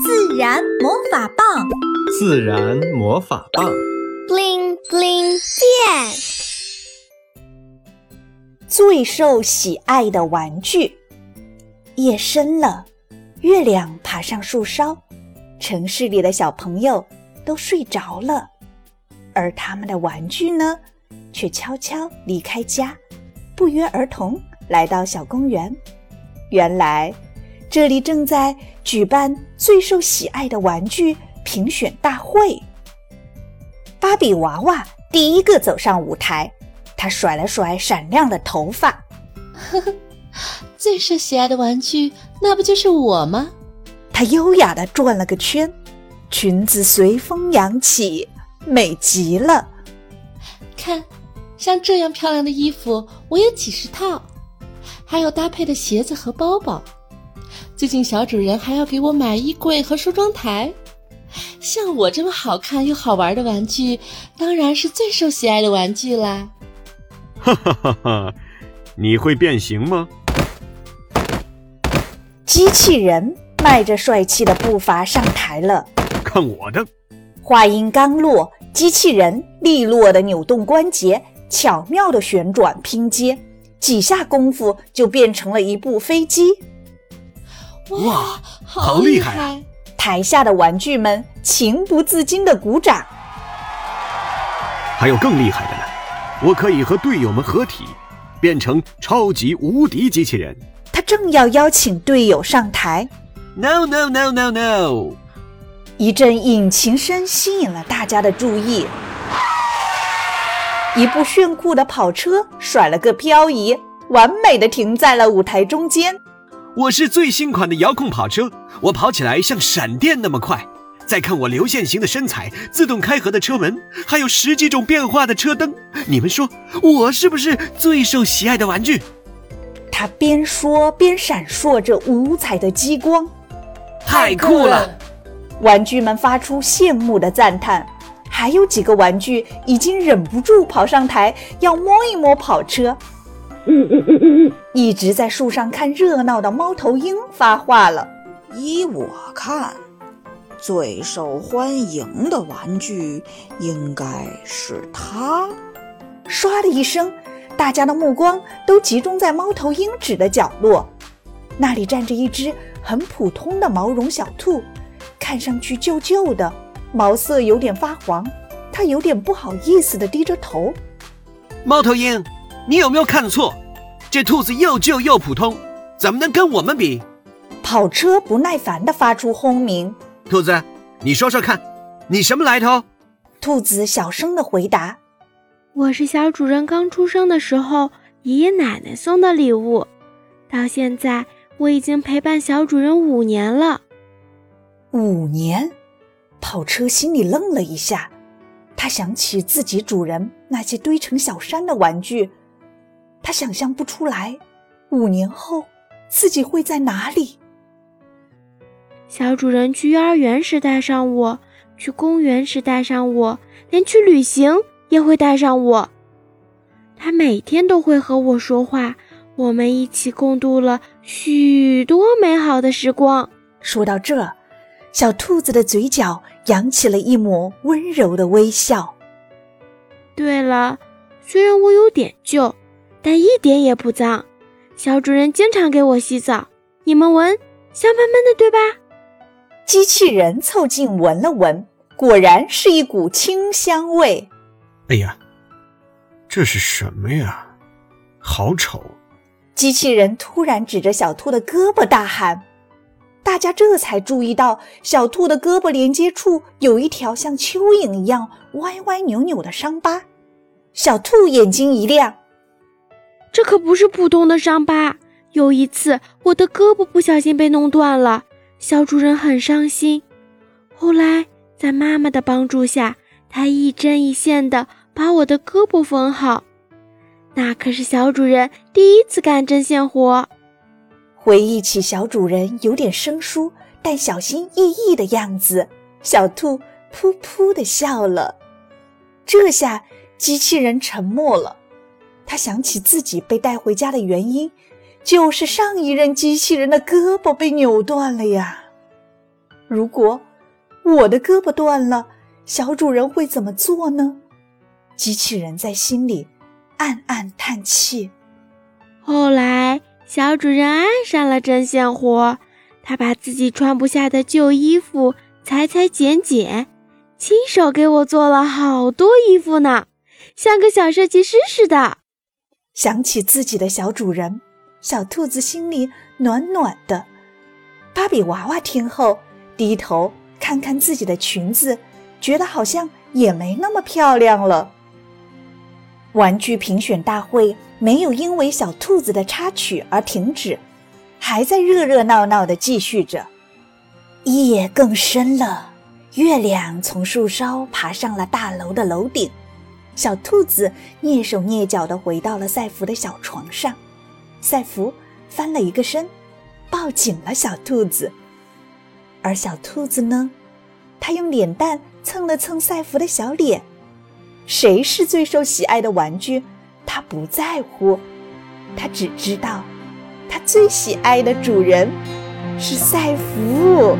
自然魔法棒，自然魔法棒，bling bling 变。最受喜爱的玩具。夜深了，月亮爬上树梢，城市里的小朋友都睡着了，而他们的玩具呢，却悄悄离开家，不约而同来到小公园。原来。这里正在举办最受喜爱的玩具评选大会。芭比娃娃第一个走上舞台，她甩了甩闪亮的头发，呵呵，最受喜爱的玩具那不就是我吗？她优雅地转了个圈，裙子随风扬起，美极了。看，像这样漂亮的衣服我有几十套，还有搭配的鞋子和包包。最近小主人还要给我买衣柜和梳妆台，像我这么好看又好玩的玩具，当然是最受喜爱的玩具啦！哈哈哈哈！你会变形吗？机器人迈着帅气的步伐上台了，看我的！话音刚落，机器人利落的扭动关节，巧妙的旋转拼接，几下功夫就变成了一部飞机。哇，好厉害！台下的玩具们情不自禁的鼓掌。还有更厉害的呢，我可以和队友们合体，变成超级无敌机器人。他正要邀请队友上台，No No No No No！一阵引擎声吸引了大家的注意，一部炫酷的跑车甩了个漂移，完美的停在了舞台中间。我是最新款的遥控跑车，我跑起来像闪电那么快。再看我流线型的身材，自动开合的车门，还有十几种变化的车灯，你们说我是不是最受喜爱的玩具？他边说边闪烁着五彩的激光，太酷了！玩具们发出羡慕的赞叹。还有几个玩具已经忍不住跑上台要摸一摸跑车。一直在树上看热闹的猫头鹰发话了：“依我看，最受欢迎的玩具应该是它。”唰的一声，大家的目光都集中在猫头鹰指的角落，那里站着一只很普通的毛绒小兔，看上去旧旧的，毛色有点发黄。它有点不好意思地低着头。猫头鹰。你有没有看错？这兔子又旧又普通，怎么能跟我们比？跑车不耐烦地发出轰鸣。兔子，你说说看，你什么来头？兔子小声地回答：“我是小主人刚出生的时候爷爷奶奶送的礼物，到现在我已经陪伴小主人五年了。”五年，跑车心里愣了一下，他想起自己主人那些堆成小山的玩具。他想象不出来，五年后自己会在哪里。小主人去幼儿园时带上我，去公园时带上我，连去旅行也会带上我。他每天都会和我说话，我们一起共度了许多美好的时光。说到这，小兔子的嘴角扬起了一抹温柔的微笑。对了，虽然我有点旧。但一点也不脏，小主人经常给我洗澡。你们闻，香喷喷的，对吧？机器人凑近闻了闻，果然是一股清香味。哎呀，这是什么呀？好丑！机器人突然指着小兔的胳膊大喊，大家这才注意到小兔的胳膊连接处有一条像蚯蚓一样歪歪扭扭的伤疤。小兔眼睛一亮。这可不是普通的伤疤。有一次，我的胳膊不小心被弄断了，小主人很伤心。后来，在妈妈的帮助下，她一针一线的把我的胳膊缝好。那可是小主人第一次干针线活。回忆起小主人有点生疏但小心翼翼的样子，小兔噗噗的笑了。这下，机器人沉默了。他想起自己被带回家的原因，就是上一任机器人的胳膊被扭断了呀。如果我的胳膊断了，小主人会怎么做呢？机器人在心里暗暗叹气。后来，小主人爱上了针线活，他把自己穿不下的旧衣服裁裁剪剪，亲手给我做了好多衣服呢，像个小设计师似的。想起自己的小主人，小兔子心里暖暖的。芭比娃娃听后，低头看看自己的裙子，觉得好像也没那么漂亮了。玩具评选大会没有因为小兔子的插曲而停止，还在热热闹闹地继续着。夜更深了，月亮从树梢爬上了大楼的楼顶。小兔子蹑手蹑脚地回到了赛弗的小床上，赛弗翻了一个身，抱紧了小兔子。而小兔子呢，它用脸蛋蹭了蹭赛弗的小脸。谁是最受喜爱的玩具，它不在乎，它只知道，它最喜爱的主人是赛弗。